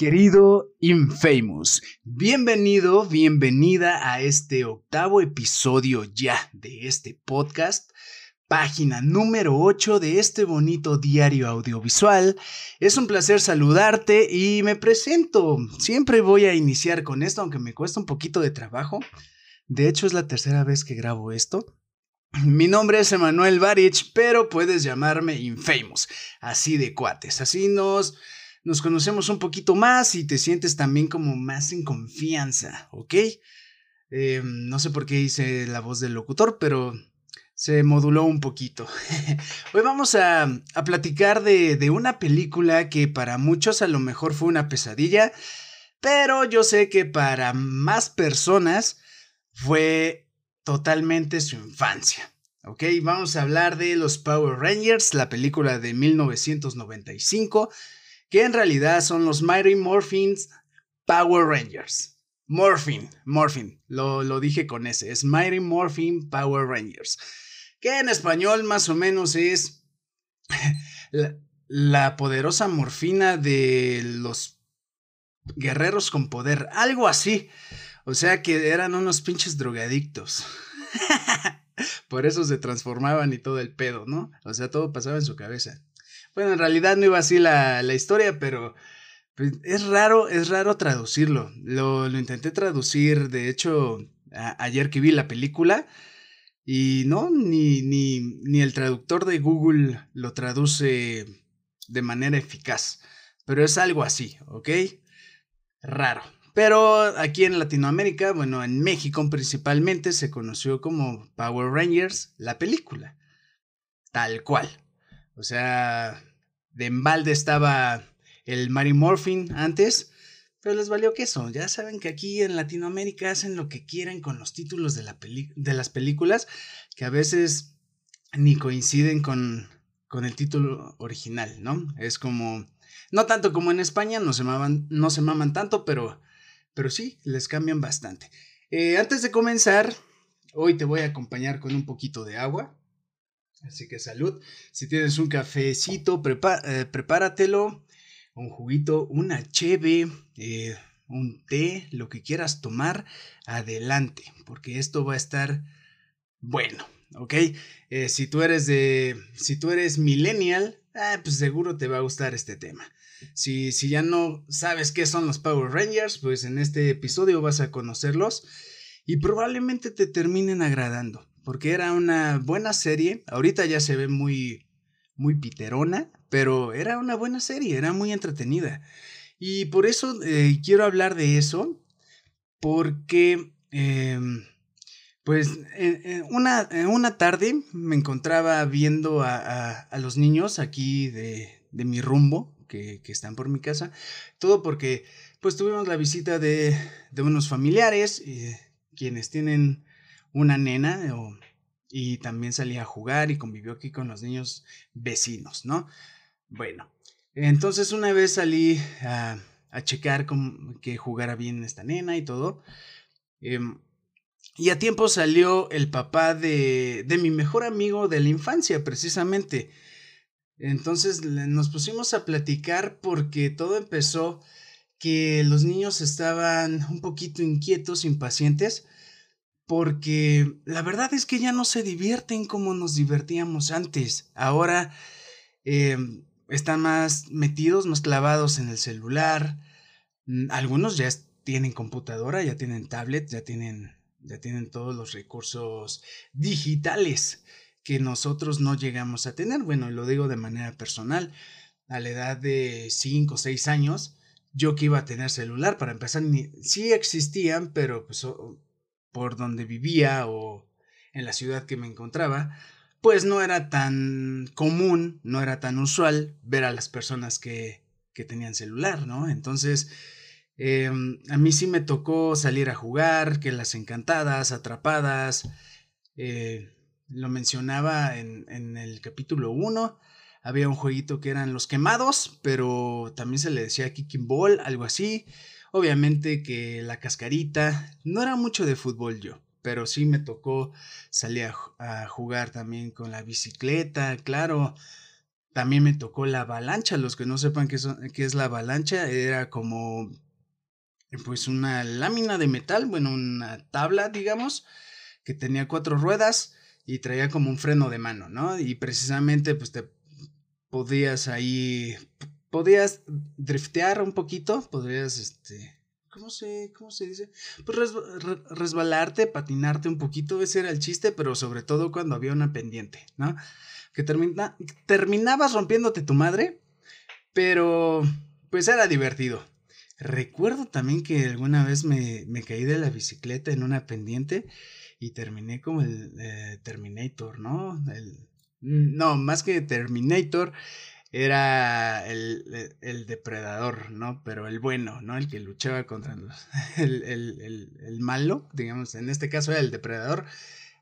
Querido Infamous, bienvenido, bienvenida a este octavo episodio ya de este podcast, página número 8 de este bonito diario audiovisual. Es un placer saludarte y me presento. Siempre voy a iniciar con esto, aunque me cuesta un poquito de trabajo. De hecho, es la tercera vez que grabo esto. Mi nombre es Emanuel Barich, pero puedes llamarme Infamous, así de cuates, así nos nos conocemos un poquito más y te sientes también como más en confianza, ¿ok? Eh, no sé por qué hice la voz del locutor, pero se moduló un poquito. Hoy vamos a, a platicar de, de, una película que para muchos a lo mejor fue una pesadilla, pero yo sé que para más personas fue totalmente su infancia. Ok, vamos a hablar de los Power Rangers, la película de 1995 que en realidad son los Mighty Morphins Power Rangers. Morphin, Morphin, lo, dije con ese, es Mighty Morphin Power Rangers, que en español más o menos es la, la poderosa morfina de los guerreros con poder, algo así. O sea que eran unos pinches drogadictos. Por eso se transformaban y todo el pedo, ¿no? O sea, todo pasaba en su cabeza. Bueno, en realidad no iba así la, la historia, pero pues, es raro, es raro traducirlo. Lo, lo intenté traducir, de hecho, ayer que vi la película. Y no, ni, ni, ni el traductor de Google lo traduce de manera eficaz. Pero es algo así, ¿ok? Raro. Pero aquí en Latinoamérica, bueno, en México principalmente, se conoció como Power Rangers, la película. Tal cual. O sea, de embalde estaba el Mary Morphin antes, pero les valió queso. Ya saben que aquí en Latinoamérica hacen lo que quieren con los títulos de, la de las películas, que a veces ni coinciden con, con el título original, ¿no? Es como, no tanto como en España, no se maman, no se tanto, pero, pero sí, les cambian bastante. Eh, antes de comenzar, hoy te voy a acompañar con un poquito de agua. Así que salud. Si tienes un cafecito, eh, prepáratelo. Un juguito, una cheve, eh, un té, lo que quieras tomar, adelante. Porque esto va a estar bueno. ¿Ok? Eh, si tú eres de. Si tú eres millennial, ah, pues seguro te va a gustar este tema. Si, si ya no sabes qué son los Power Rangers, pues en este episodio vas a conocerlos y probablemente te terminen agradando porque era una buena serie. Ahorita ya se ve muy, muy piterona, pero era una buena serie, era muy entretenida. Y por eso eh, quiero hablar de eso, porque, em, pues, en, una, una, tarde me encontraba viendo a, a, los niños aquí de, de mi rumbo, que, que, están por mi casa, todo porque, pues, tuvimos la visita de, de unos familiares, eh, quienes tienen una nena y también salía a jugar y convivió aquí con los niños vecinos, ¿no? Bueno, entonces una vez salí a, a checar que jugara bien esta nena y todo. Em, y a tiempo salió el papá de, de mi mejor amigo de la infancia, precisamente. Entonces nos pusimos a platicar porque todo empezó que los niños estaban un poquito inquietos, impacientes, porque la verdad es que ya no se divierten como nos divertíamos antes. Ahora eh, están más metidos, más clavados en el celular. Mm, algunos ya tienen computadora, ya tienen tablet, ya tienen, ya tienen todos los recursos digitales que nosotros no llegamos a tener. Bueno, lo digo de manera personal. A la edad de 5 o 6 años, yo que iba a tener celular, para empezar, sí existían, pero pues por donde vivía o en la ciudad que me encontraba, pues no era tan común, no era tan usual ver a las personas que, que tenían celular, ¿no? Entonces, eh, a mí sí me tocó salir a jugar, que las encantadas, atrapadas, eh, lo mencionaba en, en el capítulo 1, había un jueguito que eran los quemados, pero también se le decía kicking ball, algo así. Obviamente que la cascarita, no era mucho de fútbol yo, pero sí me tocó salir a, jugar también con la bicicleta, claro. También me tocó la avalancha. Los que no sepan qué, qué es la avalancha, era como pues una lámina de metal, bueno, una tabla, digamos, que tenía cuatro ruedas y traía como un freno de mano, ¿no? Y precisamente pues te podías ahí, podías driftear un poquito, podrías, este, ¿cómo se, cómo se dice? Pues resbalarte, patinarte un poquito, ese era el chiste, pero sobre todo cuando había una pendiente, ¿no? Que termina, terminabas rompiéndote tu madre, pero pues era divertido. Recuerdo también que alguna vez me, me caí de la bicicleta en una pendiente y terminé como el eh, Terminator, ¿no? El, no, más que Terminator, era el, el, depredador, ¿no? Pero el bueno, ¿no? El que luchaba contra los, el, el, el, malo, digamos, en este caso era el depredador.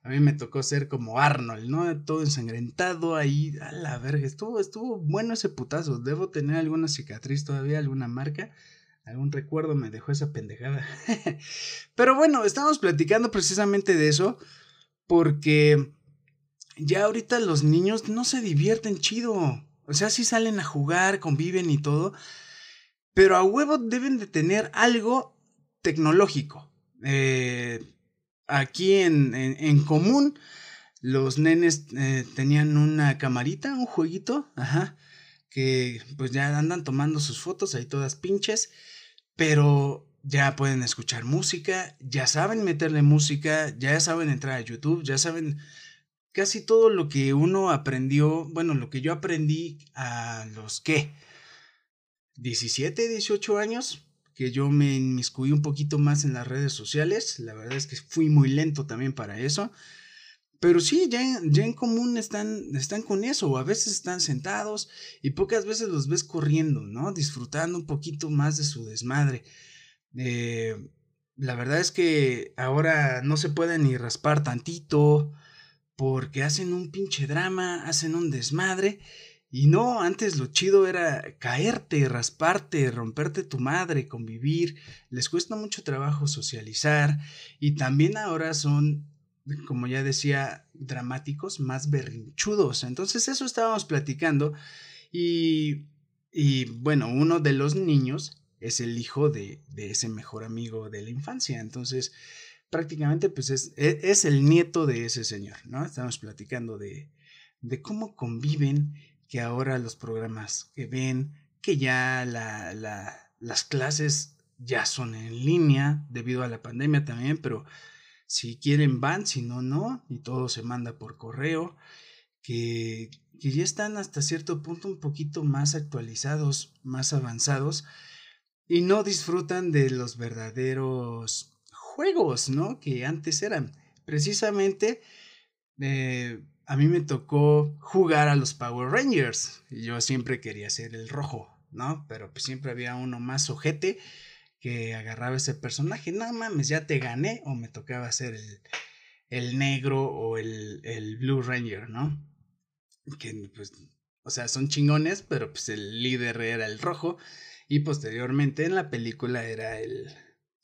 A mí me tocó ser como Arnold, ¿no? Todo ensangrentado ahí, a la verga, estuvo, estuvo bueno ese putazo. Debo tener alguna cicatriz todavía, alguna marca algún recuerdo me dejó esa pendejada. Pero bueno, estamos platicando precisamente de eso porque ya ahorita los niños no se divierten chido. O sea, sí salen a jugar, conviven y todo, pero a huevo deben de tener algo tecnológico. Eh, aquí en, en, común, los nenes eh, tenían una camarita, un jueguito, ajá, que pues ya andan tomando sus fotos ahí todas pinches pero ya pueden escuchar música, ya saben meterle música, ya saben entrar a YouTube, ya saben casi todo lo que uno aprendió, bueno, lo que yo aprendí a los que 17, 18 años, que yo me inmiscuí un poquito más en las redes sociales, la verdad es que fui muy lento también para eso. Pero sí, ya, ya en común están, están con eso, o a veces están sentados y pocas veces los ves corriendo, ¿no? Disfrutando un poquito más de su desmadre. Eh, la verdad es que ahora no se puede ni raspar tantito porque hacen un pinche drama, hacen un desmadre. Y no, antes lo chido era caerte, rasparte, romperte tu madre, convivir. Les cuesta mucho trabajo socializar y también ahora son como ya decía, dramáticos, más berrinchudos. Entonces eso estábamos platicando y, y bueno, uno de los niños es el hijo de, de, ese mejor amigo de la infancia. Entonces, prácticamente, pues es, e, es, el nieto de ese señor, ¿no? Estamos platicando de, de cómo conviven, que ahora los programas que ven, que ya la, la, las clases ya son en línea debido a la pandemia también, pero si quieren van, si no, no, y todo se manda por correo, que, que ya están hasta cierto punto un poquito más actualizados, más avanzados, y no disfrutan de los verdaderos juegos, ¿no? Que antes eran. Precisamente, eh, a mí me tocó jugar a los Power Rangers, yo siempre quería ser el rojo, ¿no? Pero pues siempre había uno más ojete que agarraba ese personaje. No mames, ya te gané o me tocaba ser el, el negro o el, el, Blue Ranger, ¿no? Que pues, o sea, son chingones, pero pues el líder era el rojo y posteriormente en la película era el,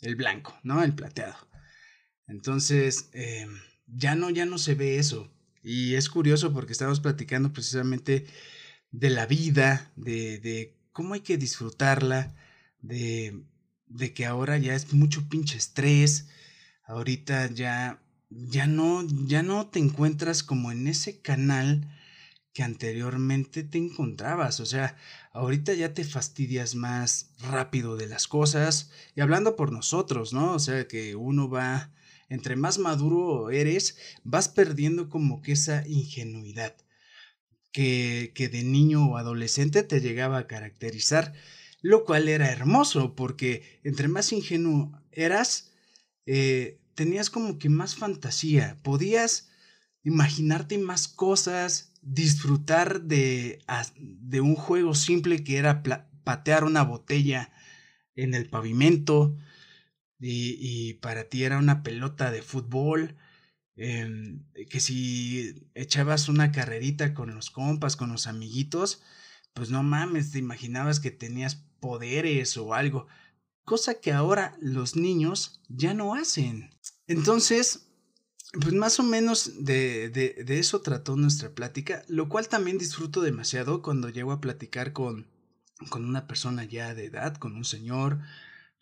el blanco, ¿no? El plateado. Entonces, eh, ya no, ya no se ve eso. Y es curioso porque estamos platicando precisamente de la vida, de, de cómo hay que disfrutarla, de de que ahora ya es mucho pinche estrés, ahorita ya ya no ya no te encuentras como en ese canal que anteriormente te encontrabas, o sea, ahorita ya te fastidias más rápido de las cosas y hablando por nosotros, ¿no? O sea, que uno va entre más maduro eres, vas perdiendo como que esa ingenuidad que, que de niño o adolescente te llegaba a caracterizar lo cual era hermoso porque entre más ingenuo eras, eh, tenías como que más fantasía, podías imaginarte más cosas, disfrutar de, de un juego simple que era patear una botella en el pavimento y, para ti era una pelota de fútbol. Em, que si echabas una carrerita con los compas, con los amiguitos, pues no mames, te imaginabas que tenías poderes o algo, cosa que ahora los niños ya no hacen. Entonces, pues más o menos de, de, eso trató nuestra plática, lo cual también disfruto demasiado cuando llego a platicar con, con una persona ya de edad, con un señor,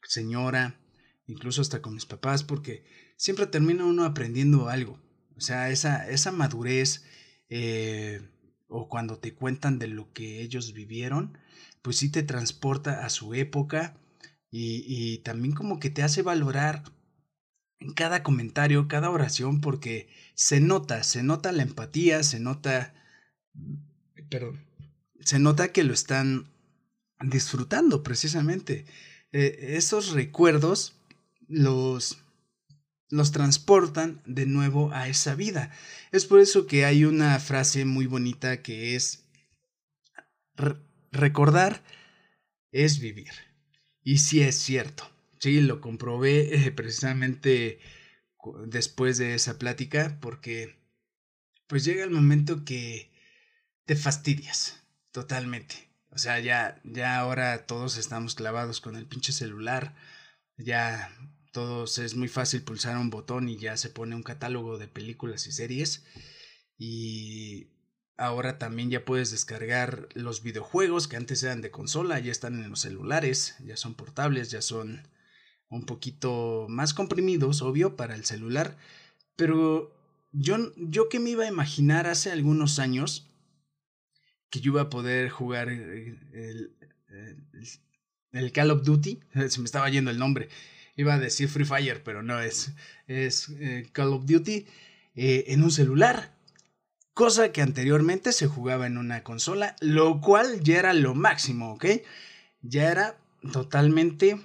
señora, incluso hasta con mis papás, porque siempre termina uno aprendiendo algo. O sea, esa, esa madurez eh, o cuando te cuentan de lo que ellos vivieron, pues sí te transporta a su época y, y también como que te hace valorar en cada comentario, cada oración, porque se nota, se nota la empatía, se nota, perdón, se nota que lo están disfrutando precisamente. Eh, esos recuerdos los, los transportan de nuevo a esa vida. Es por eso que hay una frase muy bonita que es, recordar es vivir. Y sí es cierto. Sí, lo comprobé eh, precisamente después de esa plática porque pues llega el momento que te fastidias totalmente. O sea, ya, ya ahora todos estamos clavados con el pinche celular. Ya todos es muy fácil pulsar un botón y ya se pone un catálogo de películas y series. Y ahora también ya puedes descargar los videojuegos que antes eran de consola, ya están en los celulares, ya son portables, ya son un poquito más comprimidos, obvio, para el celular, pero yo, yo que me iba a imaginar hace algunos años que yo iba a poder jugar eh, el, el, Call of Duty, se me estaba yendo el nombre, iba a decir Free Fire, pero no es, es eh, Call of Duty eh, en un celular, cosa que anteriormente se jugaba en una consola, lo cual ya era lo máximo, ¿ok? Ya era totalmente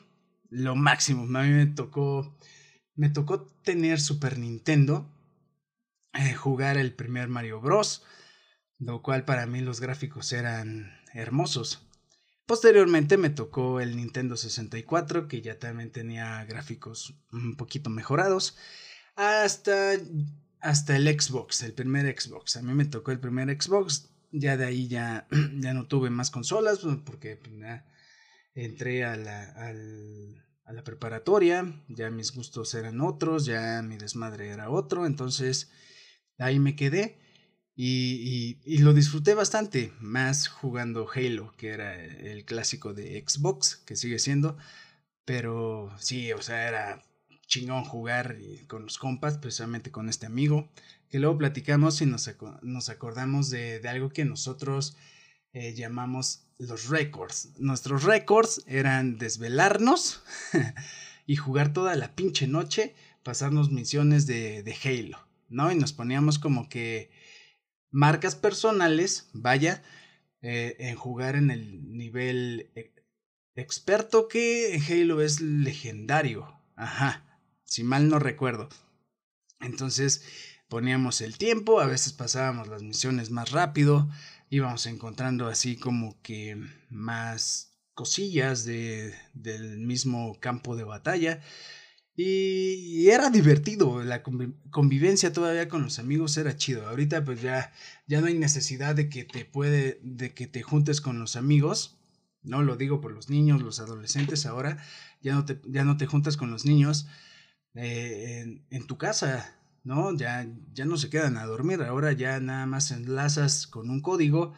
lo máximo. A mí me tocó, me tocó tener Super Nintendo, eh, jugar el primer Mario Bros, lo cual para mí los gráficos eran hermosos. Posteriormente me tocó el Nintendo 64, que ya también tenía gráficos un poquito mejorados, hasta, hasta el Xbox, el primer Xbox. A mí me tocó el primer Xbox, ya de ahí ya, ya no tuve más consolas, porque pues, entré a la, a la preparatoria, ya mis gustos eran otros, ya mi desmadre era otro, entonces ahí me quedé y, lo disfruté bastante, más jugando Halo, que era el clásico de Xbox, que sigue siendo, pero sí, o sea, era chingón jugar con los compas, precisamente con este amigo, que luego platicamos y nos, nos acordamos de, de algo que nosotros eh, llamamos los récords. Nuestros récords eran desvelarnos y jugar toda la pinche noche, pasarnos misiones de, de Halo, ¿no? Y nos poníamos como que marcas personales, vaya, eh, en jugar en el nivel e, experto que en Halo es legendario. Ajá, si mal no recuerdo. Entonces poníamos el tiempo, a veces pasábamos las misiones más rápido, íbamos encontrando así como que más cosillas de, del mismo campo de batalla. Y, era divertido, la convivencia todavía con los amigos era chido. Ahorita pues ya, ya no hay necesidad de que te puede, de que te juntes con los amigos. No lo digo por los niños, los adolescentes ahora, ya no te, ya no te juntas con los niños eh, en, en tu casa, ¿no? Ya, ya no se quedan a dormir, ahora ya nada más enlazas con un código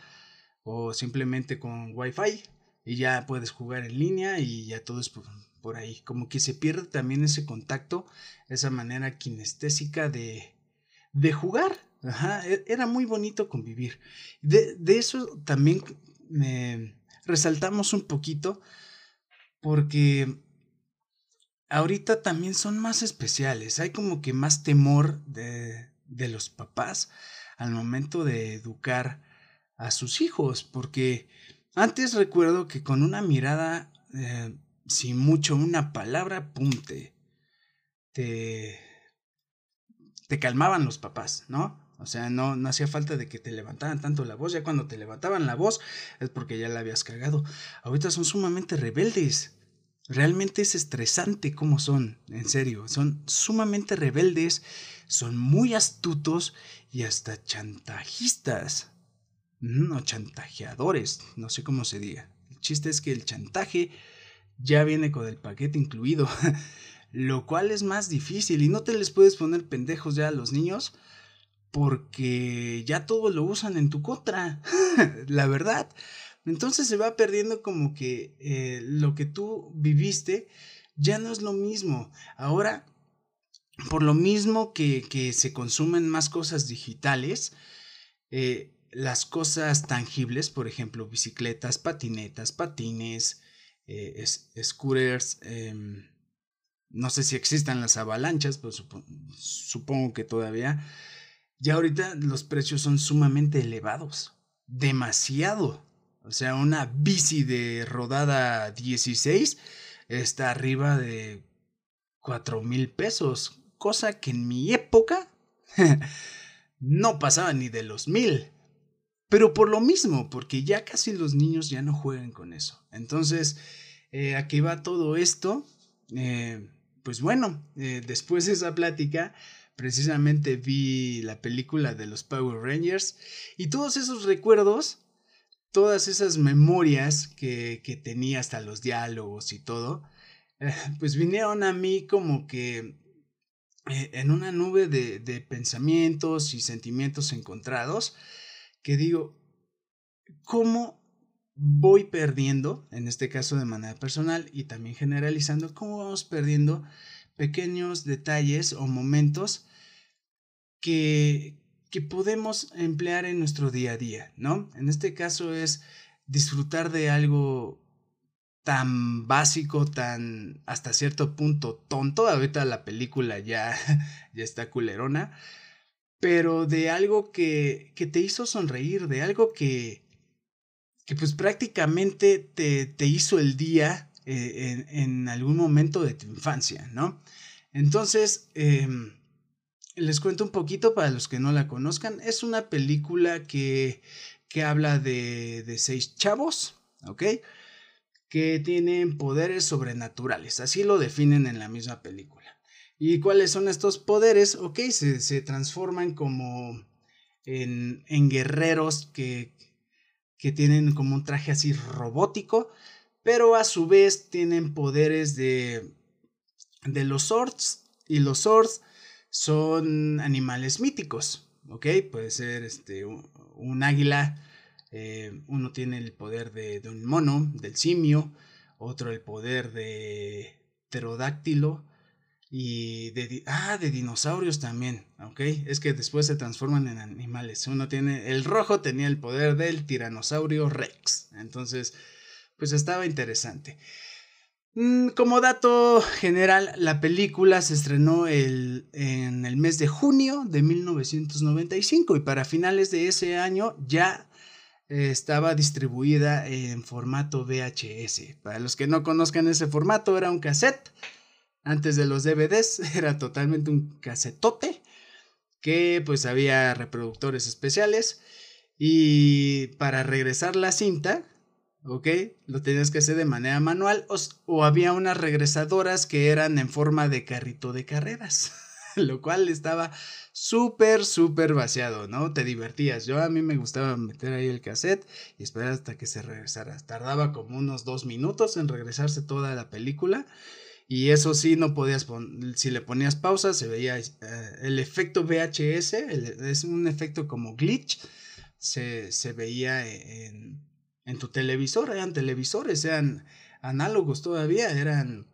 o simplemente con Wi-Fi y ya puedes jugar en línea y ya todo es por, ahí. Como que se pierde también ese contacto, esa manera kinestésica de, de jugar. Ajá, e, era muy bonito convivir. De, de eso también resaltamos un poquito porque ahorita también son más especiales. Hay como que más temor de, de los papás al momento de educar a sus hijos, porque antes recuerdo que con una mirada, eh, sin mucho, una palabra, punte, te, te calmaban los papás, ¿no? O sea, no, no hacía falta de que te levantaran tanto la voz. Ya cuando te levantaban la voz es porque ya la habías cagado. Ahorita son sumamente rebeldes. Realmente es estresante cómo son, en serio. Son sumamente rebeldes, son muy astutos y hasta chantajistas. No, chantajeadores, no sé cómo se diga. El chiste es que el chantaje ya viene con el paquete incluido. lo cual es más difícil y no te les puedes poner pendejos ya a los niños porque ya todo lo usan en tu contra, la verdad. Entonces se va perdiendo como que eh, lo que tú viviste ya no es lo mismo. Ahora, por lo mismo que, que se consumen más cosas digitales, eh, las cosas tangibles, por ejemplo, bicicletas, patinetas, patines, eh, scooters, em, no sé si existan las avalanchas, pero supongo que todavía. Ya ahorita los precios son sumamente elevados, demasiado. O sea, una bici de rodada 16 está arriba de 4 mil pesos, cosa que en mi época no pasaba ni de los mil. Pero por lo mismo, porque ya casi los niños ya no juegan con eso. Entonces, eh, aquí va todo esto. Eh, pues bueno, eh, después de esa plática, precisamente vi la película de los Power Rangers y todos esos recuerdos, todas esas memorias que, que tenía hasta los diálogos y todo, pues vinieron a mí como que en una nube de, de pensamientos y sentimientos encontrados que digo, ¿cómo voy perdiendo, en este caso de manera personal y también generalizando, cómo vamos perdiendo pequeños detalles o momentos que, que podemos emplear en nuestro día a día, ¿no? En este caso es disfrutar de algo tan básico, tan hasta cierto punto tonto. Ahorita la película ya, ya está culerona pero de algo que, que te hizo sonreír, de algo que, que pues prácticamente te, te hizo el día eh, en, algún momento de tu infancia, ¿no? Entonces, eh, les cuento un poquito para los que no la conozcan. Es una película que, que habla de, de seis chavos, ¿ok? Que tienen poderes sobrenaturales, así lo definen en la misma película. ¿Y cuáles son estos poderes? Ok, se, se transforman como en, en guerreros que, que tienen como un traje así robótico, pero a su vez tienen poderes de, de los swords. Y los swords son animales míticos, ¿ok? Puede ser este, un, águila, eh, uno tiene el poder de, de, un mono, del simio, otro el poder de pterodáctilo, y de, ah, de dinosaurios también, ¿ok? Es que después se transforman en animales. Uno tiene, el rojo tenía el poder del tiranosaurio rex. Entonces, pues estaba interesante. Mm, como dato general, la película se estrenó el, en el mes de junio de 1995 y para finales de ese año ya estaba distribuida en formato VHS. Para los que no conozcan ese formato, era un cassette antes de los DVDs era totalmente un casetote que pues había reproductores especiales y para regresar la cinta, ¿ok? Lo tenías que hacer de manera manual o, o había unas regresadoras que eran en forma de carrito de carreras, lo cual estaba súper, súper vaciado, ¿no? Te divertías. Yo a mí me gustaba meter ahí el cassette y esperar hasta que se regresara. Tardaba como unos dos minutos en regresarse toda la película y eso sí, no podías si le ponías pausa, se veía eh, el efecto VHS, es un efecto como glitch, se, se veía en, en, tu televisor, eran televisores, eran análogos todavía, eran,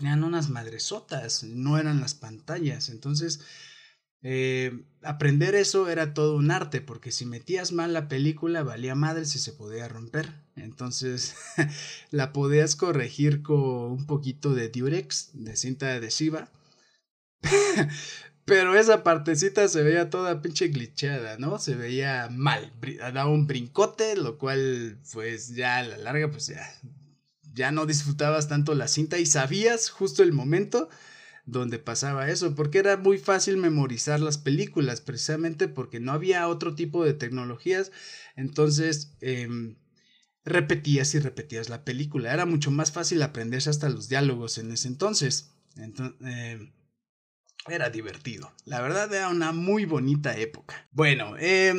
eran unas madresotas, no eran las pantallas. Entonces, eh, aprender eso era todo un arte, porque si metías mal la película, valía madre si se podía romper. Entonces, la podías corregir con un poquito de Durex, de cinta adhesiva. Pero esa partecita se veía toda pinche glitchada, ¿no? Se veía mal, daba un brincote, lo cual, pues ya a la larga, pues ya, ya no disfrutabas tanto la cinta y sabías justo el momento donde pasaba eso, porque era muy fácil memorizar las películas, precisamente porque no había otro tipo de tecnologías, entonces em, repetías y repetías la película, era mucho más fácil aprenderse hasta los diálogos en ese entonces, entonces em, era divertido, la verdad era una muy bonita época. Bueno, eh,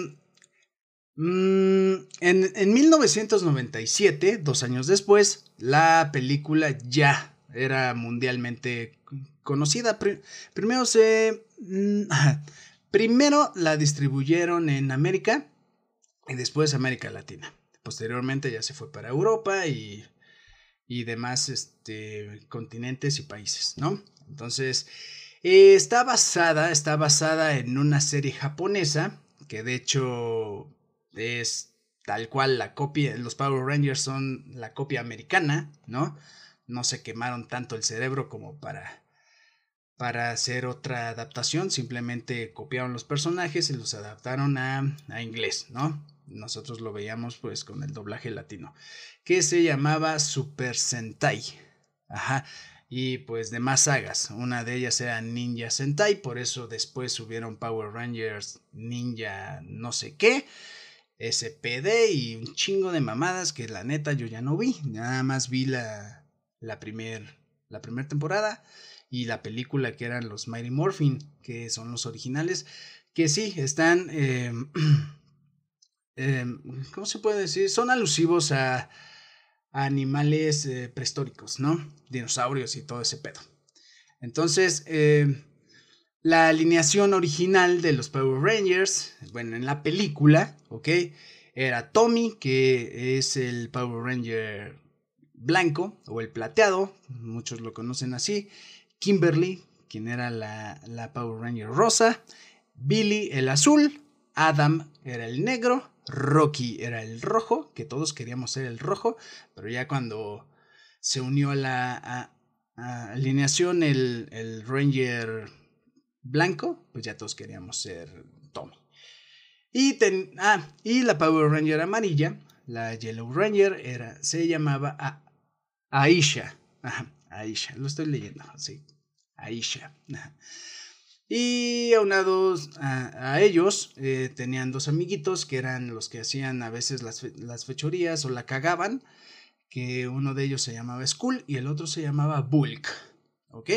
en, en 1997, dos años después, la película ya era mundialmente conocida. primero se... Mm, primero la distribuyeron en América y después América Latina. Posteriormente ya se fue para Europa y, y demás este, continentes y países, ¿no? Entonces, eh, está basada, está basada en una serie japonesa, que de hecho es tal cual la copia, los Power Rangers son la copia americana, ¿no? No se quemaron tanto el cerebro como para para hacer otra adaptación, simplemente copiaron los personajes y los adaptaron a, a inglés, ¿no? nosotros lo veíamos pues con el doblaje latino, que se llamaba Super Sentai. Ajá. Y pues de más sagas, una de ellas era Ninja Sentai, por eso después subieron Power Rangers Ninja no sé qué, SPD y un chingo de mamadas que la neta yo ya no vi, nada más vi la, la primera la primer temporada y la película que eran los Mighty Morphin, que son los originales, que sí, están... Eh, Em, ¿cómo se puede decir? Son alusivos a, animales eh, prehistóricos, ¿no? Dinosaurios y todo ese pedo. Entonces, em, la alineación original de los Power Rangers, bueno, en la película, ¿ok? Era Tommy, que es el Power Ranger blanco o el plateado, muchos lo conocen así. Kimberly, quien era la, la Power Ranger rosa. Billy, el azul. Adam era el negro. Rocky era el rojo, que todos queríamos ser el rojo, pero ya cuando se unió a la alineación el, el, Ranger blanco, pues ya todos queríamos ser Tommy. Y, ah, y la Power Ranger amarilla, la Yellow Ranger, era, se llamaba Aisha. Aisha, lo estoy leyendo, sí. Aisha. Y aunados a, a ellos, eh, tenían dos amiguitos que eran los que hacían a veces las, las, fechorías o la cagaban, que uno de ellos se llamaba Skull y el otro se llamaba Bulk, ¿ok?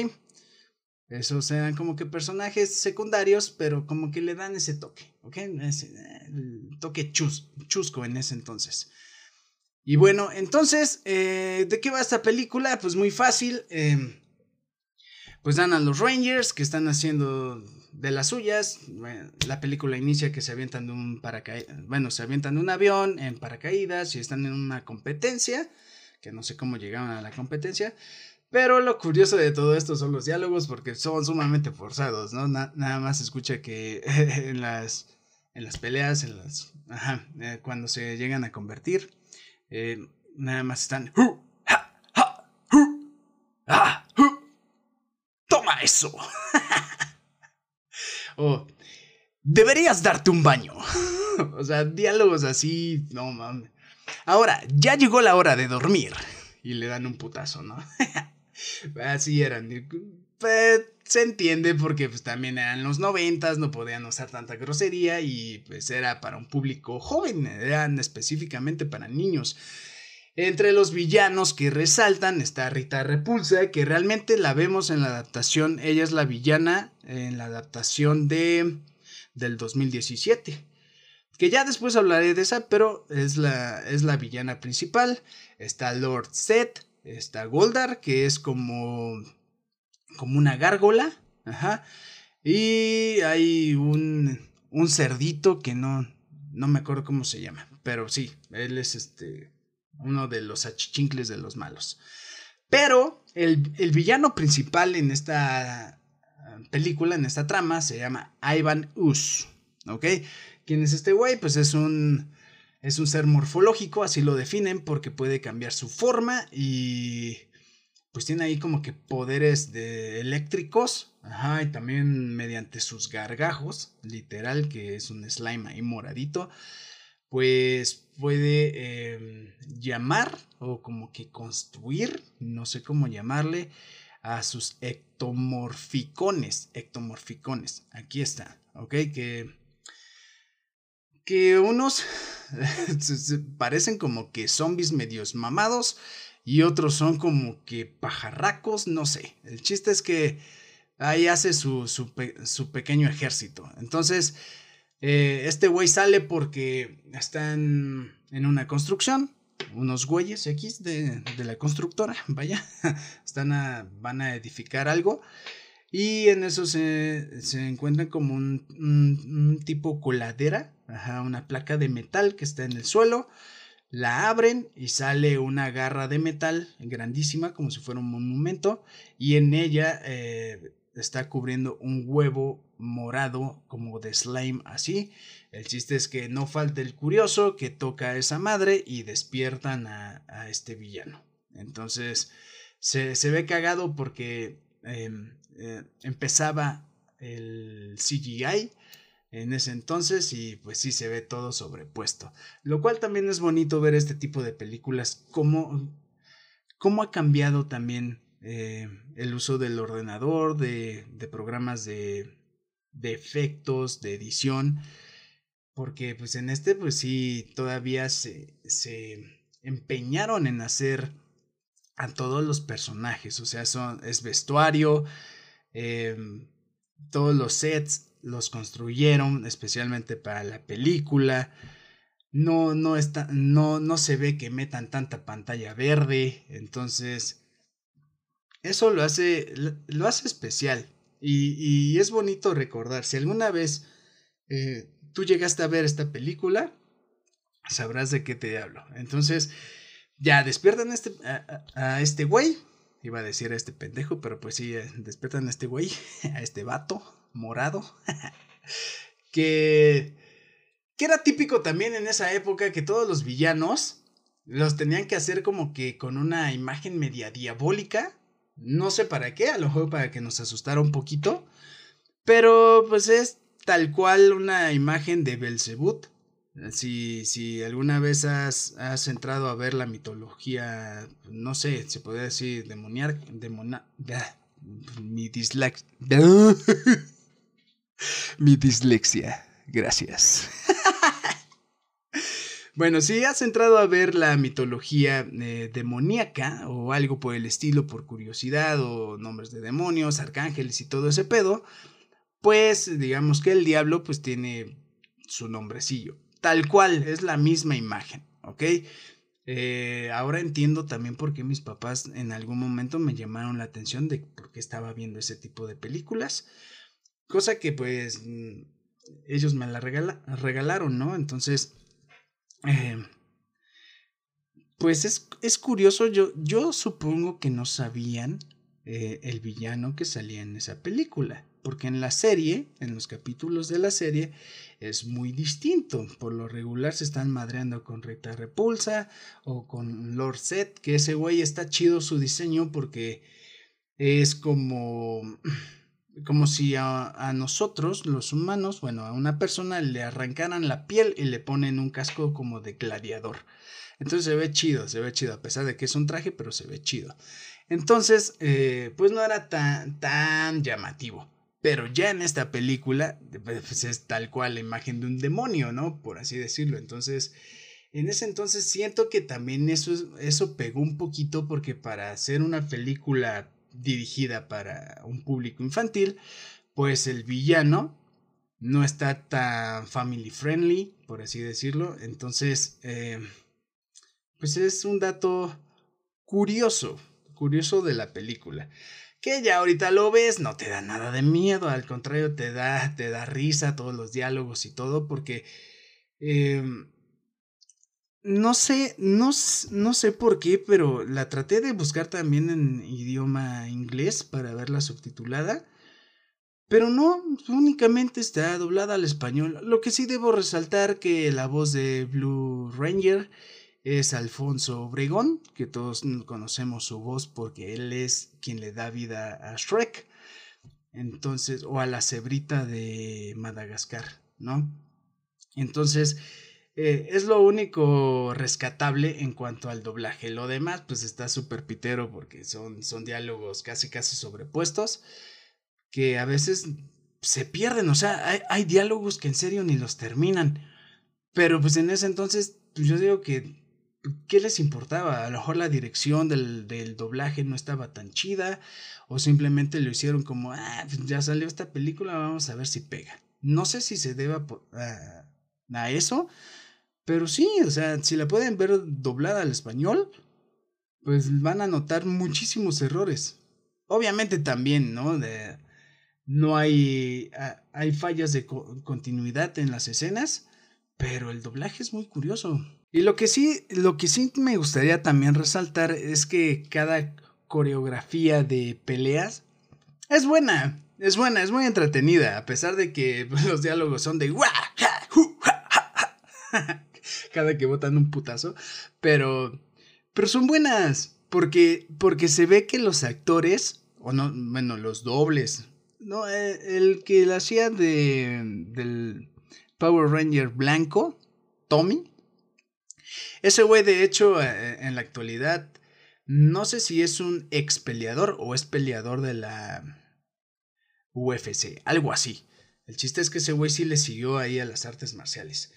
Esos eran como que personajes secundarios, pero como que le dan ese toque, ¿ok? El toque chus, chusco en ese entonces. Y bueno, entonces, eh, ¿de qué va esta película? Pues muy fácil. Eh, pues dan a los Rangers que están haciendo de las suyas. La película inicia que se avientan de un paracaídas, bueno, se avientan de un avión en paracaídas y están en una competencia, que no sé cómo llegaron a la competencia. Pero lo curioso de todo esto son los diálogos porque son sumamente forzados, ¿no? nada más se escucha que en las, en las peleas, en las, ajá, eh, cuando se llegan a convertir, eh, nada más están... eso. o deberías darte un baño. o sea, diálogos así, no mames. Ahora, ya llegó la hora de dormir. Y le dan un putazo, ¿no? así eran. Pues, se entiende porque pues, también eran los noventas, no podían usar tanta grosería y pues era para un público joven, eran específicamente para niños. Entre los villanos que resaltan está Rita Repulsa, que realmente la vemos en la adaptación, ella es la villana en la adaptación de del 2017. Que ya después hablaré de esa, pero es la, es la villana principal. Está Lord Set, está Goldar, que es como como una gárgola, ajá. Y hay un un cerdito que no no me acuerdo cómo se llama, pero sí, él es este uno de los achichincles de los malos. Pero el, villano principal en esta ah, película, en esta trama, se llama Ivan Us. ¿Ok? ¿Quién es este güey? Pues es un, es un ser morfológico, así lo definen, porque puede cambiar su forma y pues tiene ahí como que poderes de eléctricos, ajá, y también mediante sus gargajos, literal, que es un slime ahí moradito, pues puede em, llamar o como que construir, no sé cómo llamarle, a sus ectomorficones, ectomorficones, aquí está, ¿ok? Que, que unos parecen como que zombies medios mamados y otros son como que pajarracos, no sé, el chiste es que ahí hace su, su, su pequeño ejército, entonces... Eh, este güey sale porque están en una construcción, unos güeyes X de, de la constructora, vaya, están van a edificar algo. Y en eso se, se como un, un, tipo coladera, ajá, una placa de metal que está en el suelo. La abren y sale una garra de metal grandísima, como si fuera un monumento. Y en ella eh, está cubriendo un huevo morado, como de slime, así. El chiste es que no falta el curioso que toca a esa madre y despiertan a, este villano. Entonces se, se, ve cagado porque em, eh, empezaba el CGI en ese entonces y pues sí se ve todo sobrepuesto. Lo cual también es bonito ver este tipo de películas, cómo, cómo ha cambiado también eh, el uso del ordenador, de, de programas de, de, efectos, de edición, porque pues en este pues sí todavía se, se empeñaron en hacer a todos los personajes, o sea, son, es vestuario, eh, todos los sets los construyeron especialmente para la película. No, no, está, no, no se ve que metan tanta pantalla verde. Entonces, eso lo hace, lo hace especial. Y, es bonito recordar. Si alguna vez eh, tú llegaste a ver esta película, sabrás de qué te hablo. Entonces, ya despiertan a este, a este güey. Iba a decir a este pendejo, pero pues sí, eh, despiertan a este güey, a este vato morado, que, que era típico también en esa época que todos los villanos los tenían que hacer como que con una imagen media diabólica, no sé para qué, a lo mejor para que nos asustara un poquito, pero pues es tal cual una imagen de Belzebut. Si, si alguna vez has, has, entrado a ver la mitología, no sé, se podría decir demoniar, demona, mi dislike. Mi dislexia. Gracias. Bueno, si has entrado a ver la mitología eh, demoníaca o algo por el estilo por curiosidad o nombres de demonios, arcángeles y todo ese pedo, pues digamos que el diablo pues tiene su nombrecillo. Tal cual, es la misma imagen, ¿ok? Eh, ahora entiendo también por qué mis papás en algún momento me llamaron la atención de por qué estaba viendo ese tipo de películas. Cosa que pues mm, ellos me la regalaron, ¿no? Entonces, eh, pues es, es, curioso, yo, yo supongo que no sabían eh, el villano que salía en esa película, porque en la serie, en los capítulos de la serie, es muy distinto. Por lo regular se están madreando con Rita Repulsa o con Lord Set, que ese güey está chido su diseño porque es como como si a, nosotros, los humanos, bueno, a una persona le arrancaran la piel y le ponen un casco como de gladiador. Entonces se ve chido, se ve chido, a pesar de que es un traje, pero se ve chido. Entonces, eh, pues no era tan, tan llamativo. Pero ya en esta película, pues es tal cual la imagen de un demonio, ¿no? Por así decirlo. Entonces, en ese entonces siento que también eso, eso pegó un poquito porque para hacer una película dirigida para un público infantil, pues el villano no está tan family friendly, por así decirlo. Entonces, eh, pues es un dato curioso, curioso de la película. Que ya ahorita lo ves, no te da nada de miedo, al contrario, te da, te da risa todos los diálogos y todo, porque eh, no sé, no, no, sé por qué, pero la traté de buscar también en idioma inglés para verla subtitulada. Pero no, únicamente está doblada al español. Lo que sí debo resaltar que la voz de Blue Ranger es Alfonso Obregón, que todos conocemos su voz porque él es quien le da vida a Shrek. Entonces, o a la cebrita de Madagascar, ¿no? Entonces, eh, es lo único rescatable en cuanto al doblaje. Lo demás, pues está súper pitero porque son, son diálogos casi casi sobrepuestos que a veces se pierden. O sea, hay, diálogos que en serio ni los terminan. Pero pues en ese entonces, pues yo digo que, ¿qué les importaba? A lo mejor la dirección del, del doblaje no estaba tan chida o simplemente lo hicieron como, ah, pues ya salió esta película, vamos a ver si pega. No sé si se deba a eso Pero sí, o sea, si la pueden ver doblada al español, pues van a notar muchísimos errores. Obviamente también, ¿no? No hay, hay fallas de continuidad en las escenas, pero el doblaje es muy curioso. Y lo que sí, lo que sí me gustaría también resaltar es que cada coreografía de peleas es buena, es buena, es muy entretenida, a pesar de que los diálogos son de cada que botan un putazo, pero pero son buenas porque porque se ve que los actores o no, bueno, los dobles, no, eh, el que la hacía de del Power Ranger blanco, Tommy. Ese güey de hecho eh, en la actualidad no sé si es un ex peleador o es peleador de la UFC, algo así. El chiste es que ese güey sí le siguió ahí a las artes marciales.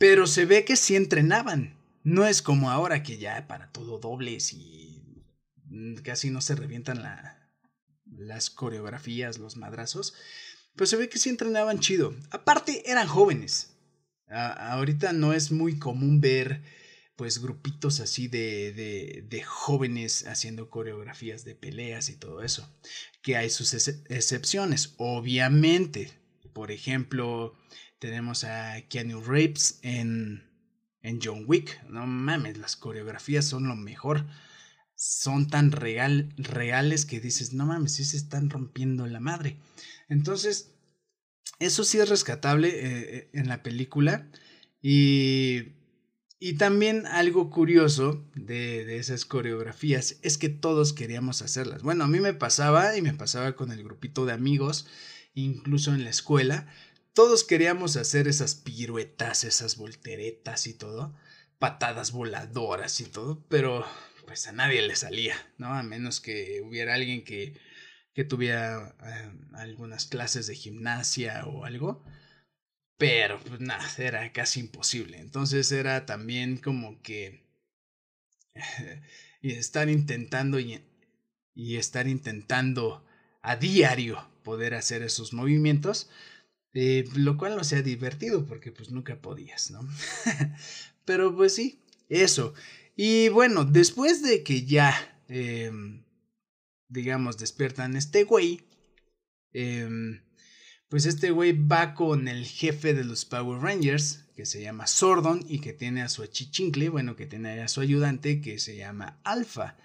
Pero se ve que sí entrenaban. No es como ahora que ya para todo dobles y casi no se revientan las coreografías, los madrazos. Pero se ve que sí entrenaban chido. Aparte, eran jóvenes. ahorita no es muy común ver pues grupitos así de, de, de, jóvenes haciendo coreografías de peleas y todo eso. Que hay sus excepciones, obviamente. Por ejemplo, tenemos a Keanu Reeves en, en John Wick. No mames, las coreografías son lo mejor. Son tan real, reales que dices, no mames, sí se están rompiendo la madre. Entonces, eso sí es rescatable eh, eh, en la película. Y y también algo curioso de, de, esas coreografías es que todos queríamos hacerlas. Bueno, a mí me pasaba y me pasaba con el grupito de amigos, incluso en la escuela. Todos queríamos hacer esas piruetas, esas volteretas y todo, patadas voladoras y todo, pero pues a nadie le salía, ¿no? A menos que hubiera alguien que, que tuviera eh, algunas clases de gimnasia o algo pero pues nada, era casi imposible. Entonces era también como que y estar intentando y, y, estar intentando a diario poder hacer esos movimientos, eh, lo cual no sea divertido porque pues nunca podías, ¿no? Pero pues sí, eso. Y bueno, después de que ya, eh, digamos, despiertan este güey, eh, pues este güey va con el jefe de los Power Rangers, que se llama Sordon y que tiene a su achichincle, bueno, que tiene a su ayudante que se llama Alpha.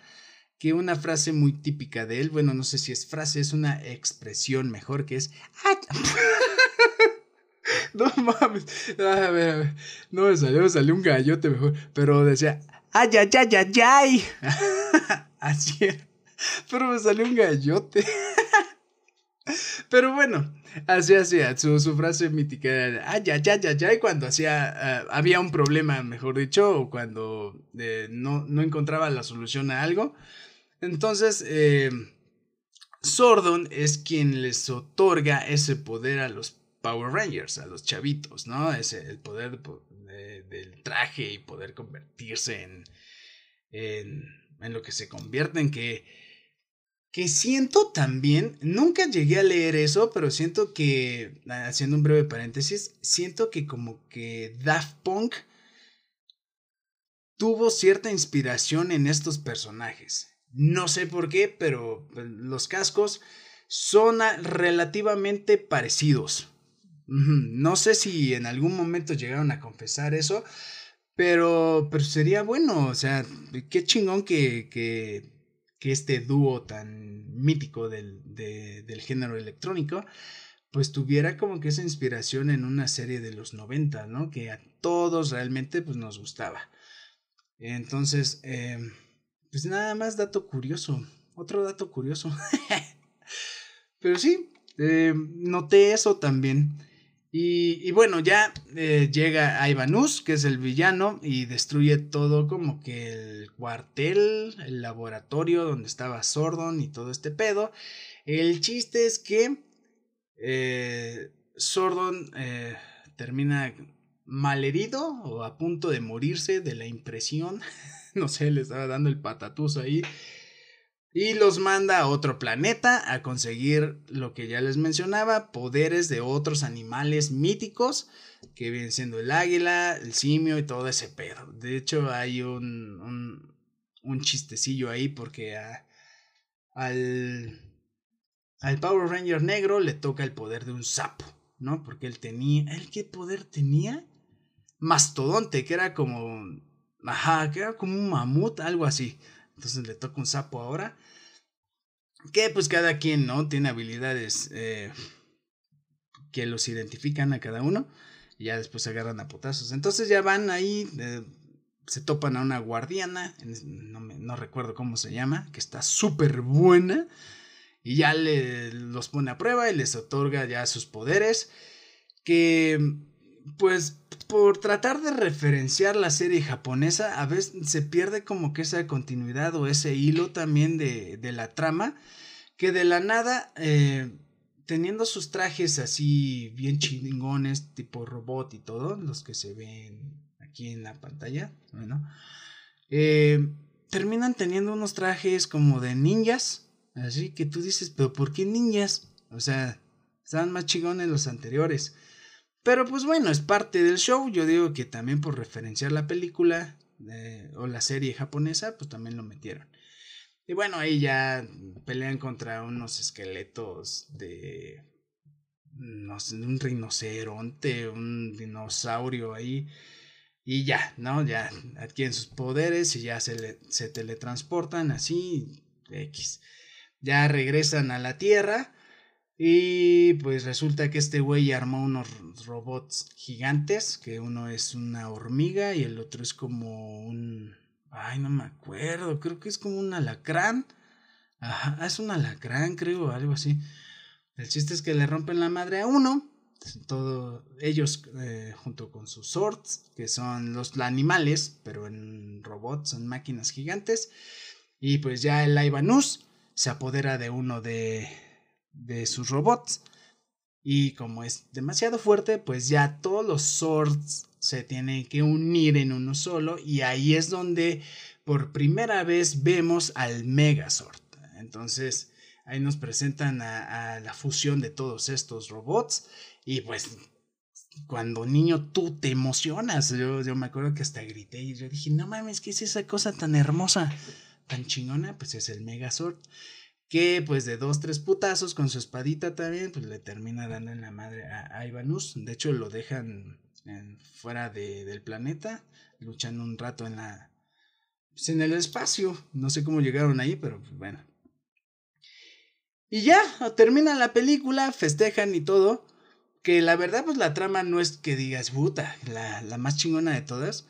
Que una frase muy típica de él, bueno, no sé si es frase, es una expresión mejor que es... no mames, a ver, a ver, no me salió, me salió un gallote mejor, pero decía... ¡Ay, ay, ay, ay, ay! Así era. Pero me salió un gallote. Pero bueno, así hacía su, su frase mítica era, ah, ya, ya, ya, ya, y cuando hacía, ah, había un problema, mejor dicho, o cuando eh, no, no, encontraba la solución a algo. Entonces, eh, Sordon es quien les otorga ese poder a los Power Rangers, a los chavitos, ¿no? Ese, el poder del traje y poder convertirse en, en, en lo que se convierten, que que siento también, nunca llegué a leer eso, pero siento que, haciendo un breve paréntesis, siento que como que Daft Punk tuvo cierta inspiración en estos personajes. No sé por qué, pero pues, los cascos son relativamente parecidos. No sé si en algún momento llegaron a confesar eso, pero, pero sería bueno, o sea, qué chingón que, que que este dúo tan mítico del, del género electrónico, pues tuviera como que esa inspiración en una serie de los 90, ¿no? Que a todos realmente pues nos gustaba. Entonces, em, pues nada más dato curioso, otro dato curioso. Pero sí, em, noté eso también. Y, bueno, ya eh, llega Ivanus, que es el villano, y destruye todo como que el cuartel, el laboratorio donde estaba Sordon y todo este pedo. El chiste es que eh, Sordon eh, termina malherido o a punto de morirse de la impresión. no sé, le estaba dando el patatuzo ahí. Y los manda a otro planeta a conseguir lo que ya les mencionaba, poderes de otros animales míticos, que vienen siendo el águila, el simio y todo ese pedo. De hecho, hay un, un, chistecillo ahí porque al, al Power Ranger negro le toca el poder de un sapo, ¿no? Porque él tenía, ¿él qué poder tenía? Mastodonte, que era como, ajá, que era como un mamut, algo así. Entonces le toca un sapo ahora. Que pues cada quien, ¿no? Tiene habilidades eh, que los identifican a cada uno. Y ya después se agarran a potazos. Entonces ya van ahí, eh, se topan a una guardiana, no, no recuerdo cómo se llama, que está súper buena. Y ya le, los pone a prueba y les otorga ya sus poderes. Que pues por tratar de referenciar la serie japonesa, a veces se pierde como que esa continuidad o ese hilo también de, de la trama, que de la nada, eh, teniendo sus trajes así bien chingones, tipo robot y todo, los que se ven aquí en la pantalla, bueno, eh, terminan teniendo unos trajes como de ninjas, así que tú dices, pero ¿por qué ninjas? O sea, estaban más chingones los anteriores. Pero pues bueno, es parte del show. Yo digo que también por referenciar la película eh, o la serie japonesa, pues también lo metieron. Y bueno, ahí ya pelean contra unos esqueletos de, no sé, un rinoceronte, un dinosaurio ahí. Y ya, ¿no? Ya adquieren sus poderes y ya se, se teletransportan así, X. Ya regresan a la Tierra y pues resulta que este güey armó unos robots gigantes, que uno es una hormiga y el otro es como un... Ay, no me acuerdo, creo que es como un alacrán. Ajá, es un alacrán, creo, algo así. El chiste es que le rompen la madre a uno. Todo, ellos eh, junto con sus swords, que son los animales, pero en robots, son máquinas gigantes. Y pues ya el Ivanus se apodera de uno de, de sus robots. Y como es demasiado fuerte, pues ya todos los swords se tienen que unir en uno solo. Y ahí es donde por primera vez vemos al Megazord. Entonces ahí nos presentan a, la fusión de todos estos robots. Y pues cuando niño tú te emocionas. Yo, yo me acuerdo que hasta grité y yo dije, no mames, ¿qué es esa cosa tan hermosa, tan chingona? Pues es el Megazord que pues de dos, tres putazos con su espadita también, pues le termina dando en la madre a, Ivanus. De hecho, lo dejan fuera de, del planeta, luchando un rato en la... Pues en el espacio. No sé cómo llegaron ahí, pero pues bueno. Y ya, termina la película, festejan y todo. Que la verdad, pues la trama no es que digas, puta, la, la más chingona de todas.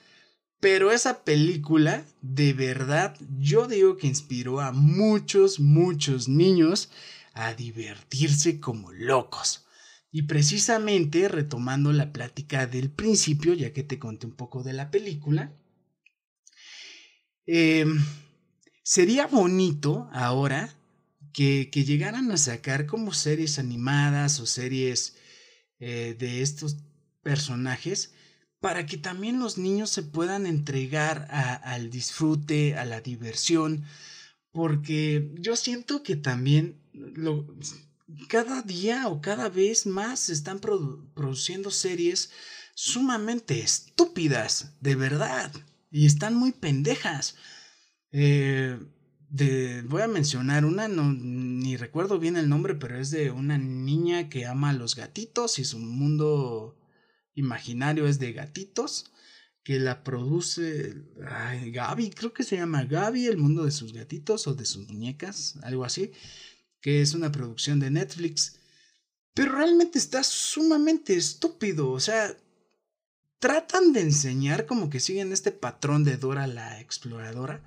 Pero esa película, de verdad, yo digo que inspiró a muchos, muchos niños a divertirse como locos. Y precisamente, retomando la plática del principio, ya que te conté un poco de la película, em, sería bonito ahora que, llegaran a sacar como series animadas o series eh, de estos personajes para que también los niños se puedan entregar al disfrute, a la diversión, porque yo siento que también cada día o cada vez más se están produciendo series sumamente estúpidas, de verdad, y están muy pendejas. Eh, voy a mencionar una, no, ni recuerdo bien el nombre, pero es de una niña que ama a los gatitos y su mundo imaginario es de gatitos que la produce Gaby, creo que se llama Gaby, el mundo de sus gatitos o de sus muñecas, algo así, que es una producción de Netflix. Pero realmente está sumamente estúpido, o sea, tratan de enseñar como que siguen este patrón de Dora la exploradora,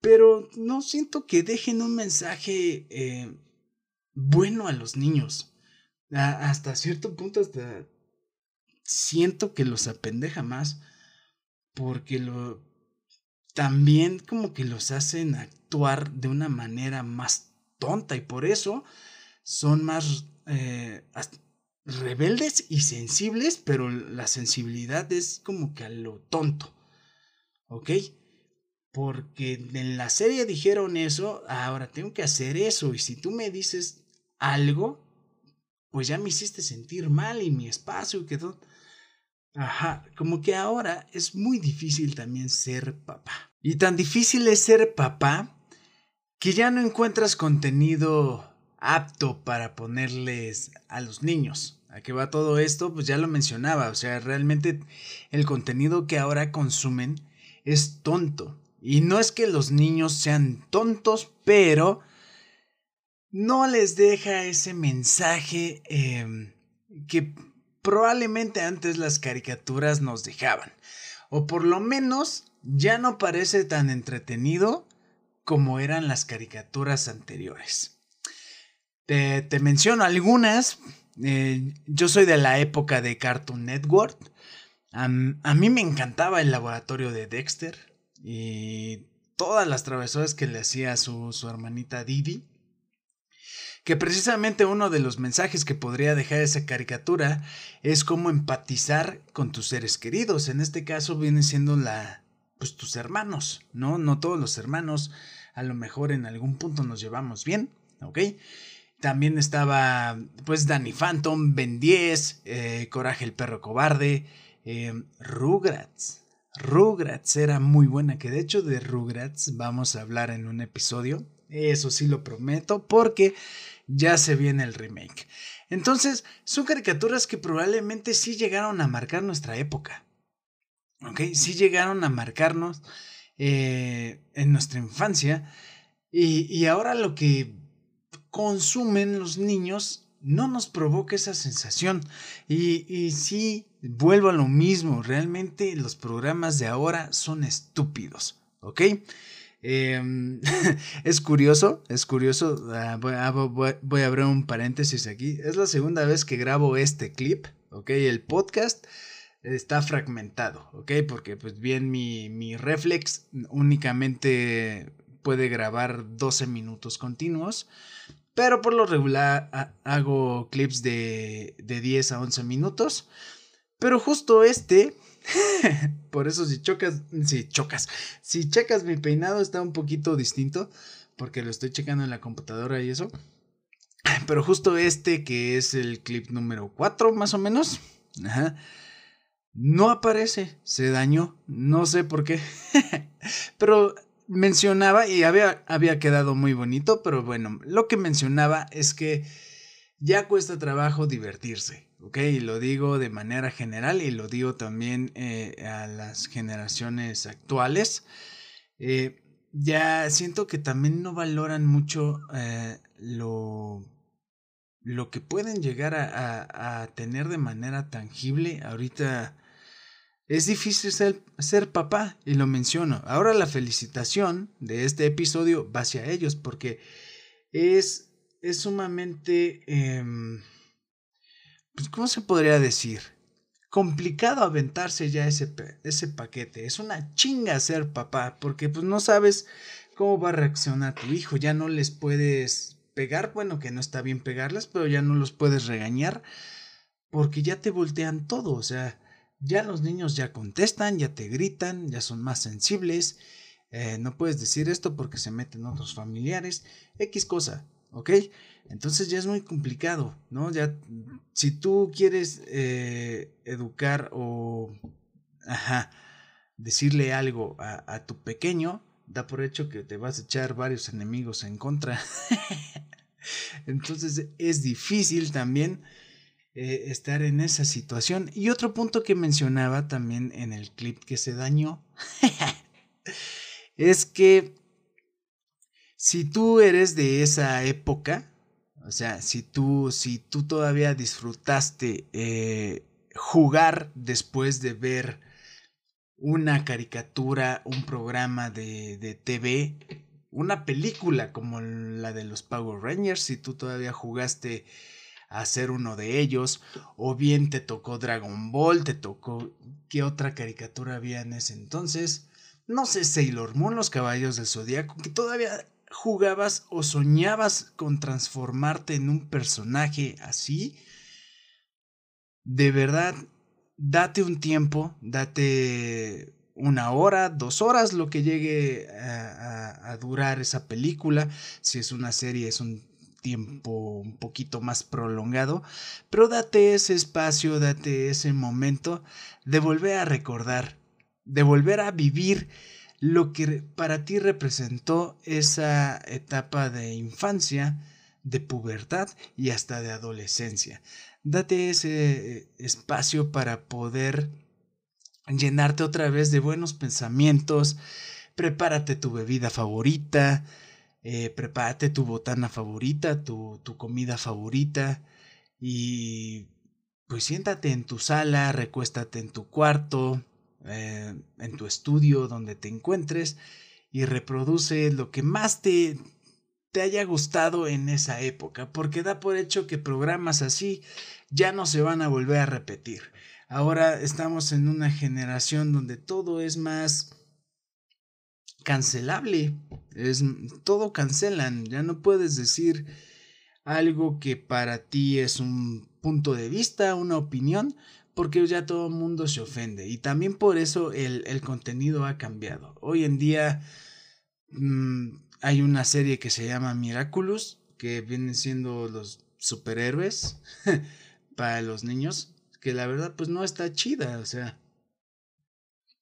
pero no siento que dejen un mensaje eh, bueno a los niños. hasta cierto punto, hasta siento que los apendeja más porque lo también como que los hacen actuar de una manera más tonta y por eso son más eh, rebeldes y sensibles, pero la sensibilidad es como que a lo tonto. ¿Ok? porque en la serie dijeron eso, ahora tengo que hacer eso. Y si tú me dices algo, pues ya me hiciste sentir mal y mi espacio quedó... Ajá, como que ahora es muy difícil también ser papá. Y tan difícil es ser papá que ya no encuentras contenido apto para ponerles a los niños. ¿A qué va todo esto? Pues ya lo mencionaba, o sea, realmente el contenido que ahora consumen es tonto. Y no es que los niños sean tontos, pero no les deja ese mensaje em, que probablemente antes las caricaturas nos dejaban. O por lo menos ya no parece tan entretenido como eran las caricaturas anteriores. Te, menciono algunas. Eh, yo soy de la época de Cartoon Network. a mí me encantaba el laboratorio de Dexter y todas las travesuras que le hacía su, su hermanita Didi que precisamente uno de los mensajes que podría dejar esa caricatura es cómo empatizar con tus seres queridos. En este caso viene siendo la pues tus hermanos, ¿no? No todos los hermanos, a lo mejor en algún punto nos llevamos bien, ¿ok? También estaba pues Danny Phantom, Ben 10, eh, Coraje el perro cobarde, eh, Rugrats. Rugrats era muy buena, que de hecho de Rugrats vamos a hablar en un episodio, eso sí lo prometo, porque ya se viene el remake. Entonces, son caricaturas que probablemente sí llegaron a marcar nuestra época. ¿Ok? Sí llegaron a marcarnos eh, en nuestra infancia. Y, ahora lo que consumen los niños no nos provoca esa sensación. Y, y sí, vuelvo a lo mismo. Realmente los programas de ahora son estúpidos. ¿Ok? Em, es curioso, es curioso. Ah, voy, a abrir un paréntesis aquí. Es la segunda vez que grabo este clip, ¿ok? El podcast está fragmentado, ¿ok? Porque pues bien mi, mi reflex únicamente puede grabar 12 minutos continuos. Pero por lo regular hago clips de, de 10 a 11 minutos. Pero justo este Por eso si chocas, si chocas, si checas mi peinado está un poquito distinto, porque lo estoy checando en la computadora y eso. Pero justo este, que es el clip número 4 más o menos, no aparece, se dañó, no sé por qué. pero mencionaba, y había, había quedado muy bonito, pero bueno, lo que mencionaba es que ya cuesta trabajo divertirse. ¿Ok? Lo digo de manera general y lo digo también eh, a las generaciones actuales. Eh, ya siento que también no valoran mucho eh, lo, lo que pueden llegar a, tener de manera tangible. Ahorita es difícil ser, ser, papá y lo menciono. Ahora la felicitación de este episodio va hacia ellos porque es, es sumamente... Em, pues, ¿cómo se podría decir? Complicado aventarse ya ese, ese paquete. Es una chinga ser papá, porque pues no sabes cómo va a reaccionar tu hijo. Ya no les puedes pegar, bueno, que no está bien pegarles, pero ya no los puedes regañar, porque ya te voltean todo. O sea, ya los niños ya contestan, ya te gritan, ya son más sensibles. Eh, no puedes decir esto porque se meten otros familiares. X cosa, ¿ok? Entonces ya es muy complicado, ¿no? Ya, si tú quieres eh, educar o, decirle algo a, tu pequeño, da por hecho que te vas a echar varios enemigos en contra. Entonces es difícil también eh, estar en esa situación. Y otro punto que mencionaba también en el clip que se dañó es que si tú eres de esa época, o sea, si tú, si tú todavía disfrutaste eh, jugar después de ver una caricatura, un programa de, de TV, una película como la de los Power Rangers, si tú todavía jugaste a ser uno de ellos, o bien te tocó Dragon Ball, te tocó qué otra caricatura había en ese entonces, no sé, Sailor Moon, los Caballos del Zodiaco, que todavía jugabas o soñabas con transformarte en un personaje así, de verdad, date un tiempo, date una hora, dos horas, lo que llegue a, durar esa película. Si es una serie, es un tiempo un poquito más prolongado, pero date ese espacio, date ese momento de volver a recordar, de volver a vivir lo que para ti representó esa etapa de infancia, de pubertad y hasta de adolescencia. Date ese espacio para poder llenarte otra vez de buenos pensamientos, prepárate tu bebida favorita, eh, prepárate tu botana favorita, tu, tu comida favorita y pues siéntate en tu sala, recuéstate en tu cuarto, eh, en tu estudio, donde te encuentres y reproduce lo que más te, te haya gustado en esa época, porque da por hecho que programas así ya no se van a volver a repetir. Ahora estamos en una generación donde todo es más cancelable. Es todo cancelan, ya no puedes decir algo que para ti es un punto de vista, una opinión, porque ya todo el mundo se ofende. Y también por eso el, contenido ha cambiado. Hoy en día mm, hay una serie que se llama Miraculous, que vienen siendo los superhéroes para los niños que la verdad pues no está chida, o sea,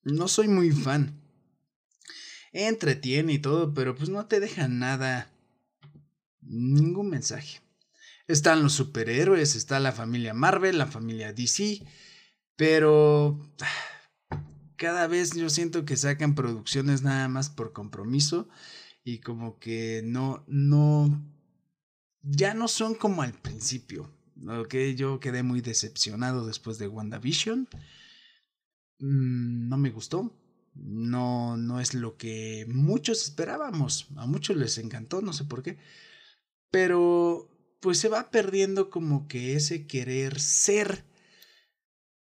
no soy muy fan. Entretiene y todo, pero pues no te deja nada, ningún mensaje. Están los superhéroes, está la familia Marvel, la familia DC, pero cada vez yo siento que sacan producciones nada más por compromiso y como que no, no, ya no son como al principio. Ok, yo quedé muy decepcionado después de WandaVision. Mm, no me gustó. No, no es lo que muchos esperábamos. A muchos les encantó, no sé por qué. Pero pues se va perdiendo como que ese querer ser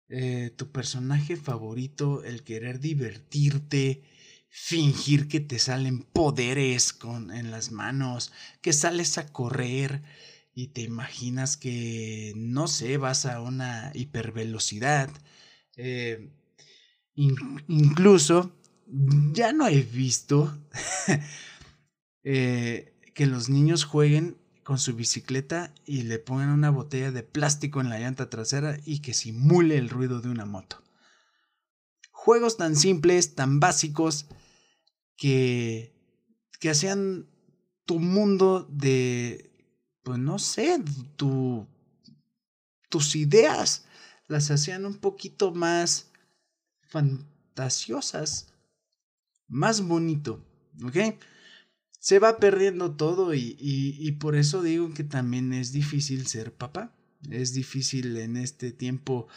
eh, tu personaje favorito, el querer divertirte, fingir que te salen poderes con, en las manos, que sales a correr y te imaginas que, no sé, vas a una hipervelocidad. Eh, incluso, ya no he visto eh, que los niños jueguen con su bicicleta y le pongan una botella de plástico en la llanta trasera y que simule el ruido de una moto. Juegos tan simples, tan básicos, que, que hacían tu mundo de pues no sé, tu, tus ideas las hacían un poquito más fantasiosas, más bonito, ¿ok? Se va perdiendo todo y, y, por eso digo que también es difícil ser papá. Es difícil en este tiempo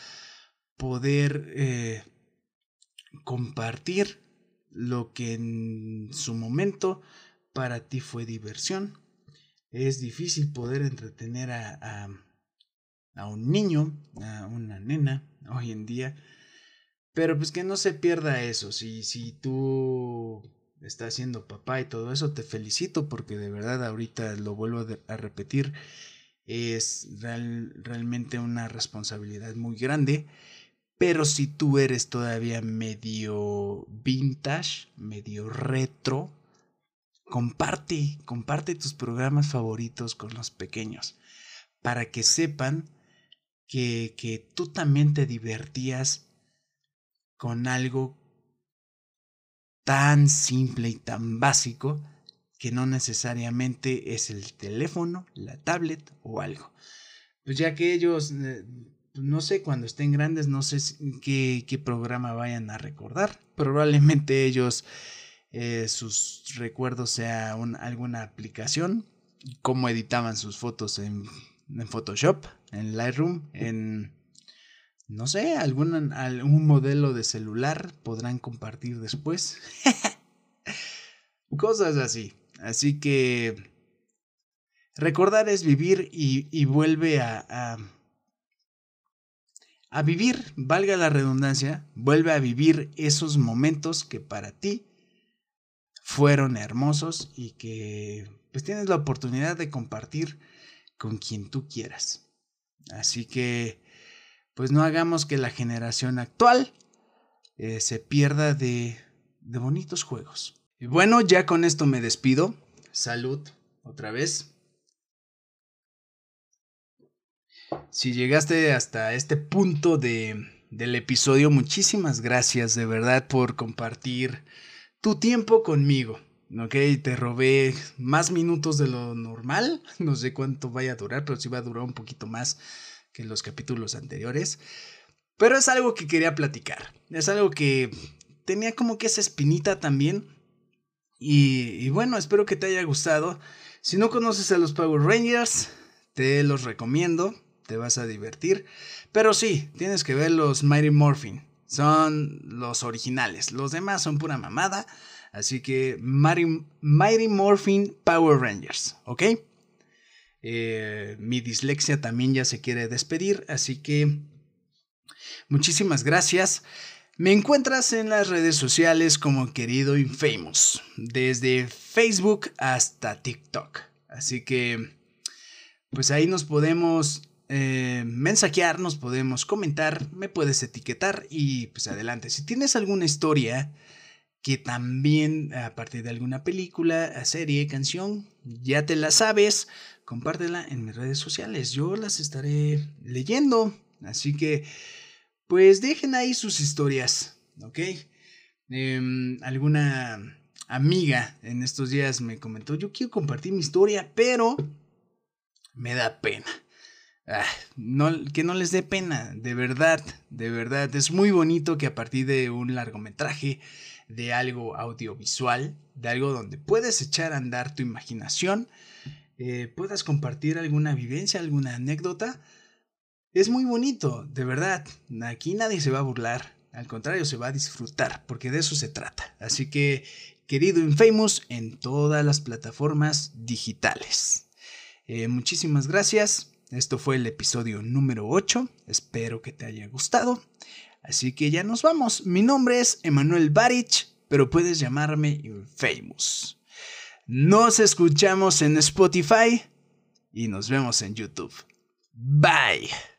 poder eh, compartir lo que en su momento para ti fue diversión, es difícil poder entretener a, a, un niño, a una nena, hoy en día. Pero pues que no se pierda eso. Si, si tú estás siendo papá y todo eso, te felicito porque de verdad ahorita lo vuelvo a repetir. Es realmente una responsabilidad muy grande. Pero si tú eres todavía medio vintage, medio retro, comparte, comparte tus programas favoritos con los pequeños para que sepan que, que tú también te divertías con algo tan simple y tan básico que no necesariamente es el teléfono, la tablet o algo. Pues ya que ellos, eh, no sé, cuando estén grandes, no sé qué, programa vayan a recordar. Probablemente ellos eh, sus recuerdos sea alguna aplicación, cómo editaban sus fotos en, en, Photoshop, en Lightroom, en, no sé, algún, algún modelo de celular podrán compartir después. Cosas así. Así que recordar es vivir y, y vuelve a, a, a vivir, valga la redundancia, vuelve a vivir esos momentos que para ti fueron hermosos y que pues tienes la oportunidad de compartir con quien tú quieras. Así que pues no hagamos que la generación actual eh, se pierda de, bonitos juegos. Y bueno, ya con esto me despido. Salud otra vez. Si llegaste hasta este punto de, del episodio, muchísimas gracias de verdad por compartir tu tiempo conmigo. Ok, te robé más minutos de lo normal. No sé cuánto vaya a durar, pero sí va a durar un poquito más que los capítulos anteriores. Pero es algo que quería platicar. Es algo que tenía como que esa espinita también. Y, y bueno, espero que te haya gustado. Si no conoces a los Power Rangers, te los recomiendo. Te vas a divertir. Pero sí, tienes que ver los Mighty Morphin. Son los originales. Los demás son pura mamada. Así que Mighty, Morphin Power Rangers, ¿ok? Eh, mi dislexia también ya se quiere despedir, así que muchísimas gracias. Me encuentras en las redes sociales como querido Infamous, desde Facebook hasta TikTok. Así que, pues ahí nos podemos eh, mensajear, nos podemos comentar, me puedes etiquetar y pues adelante. Si tienes alguna historia que también a partir de alguna película, serie, canción, ya te la sabes, compártela en mis redes sociales. Yo las estaré leyendo. Así que, pues dejen ahí sus historias, ¿ok? Em, alguna amiga en estos días me comentó, yo quiero compartir mi historia, pero me da pena. Ah, no, que no les dé pena, de verdad, de verdad. Es muy bonito que a partir de un largometraje de algo audiovisual, de algo donde puedes echar a andar tu imaginación, eh, puedas compartir alguna vivencia, alguna anécdota. Es muy bonito, de verdad. Aquí nadie se va a burlar, al contrario, se va a disfrutar, porque de eso se trata. Así que, querido Infamous, en todas las plataformas digitales. Eh, muchísimas gracias. Esto fue el episodio número 8. Espero que te haya gustado. Así que ya nos vamos. Mi nombre es Emanuel Barich, pero puedes llamarme Infamous. Nos escuchamos en Spotify y nos vemos en YouTube. Bye.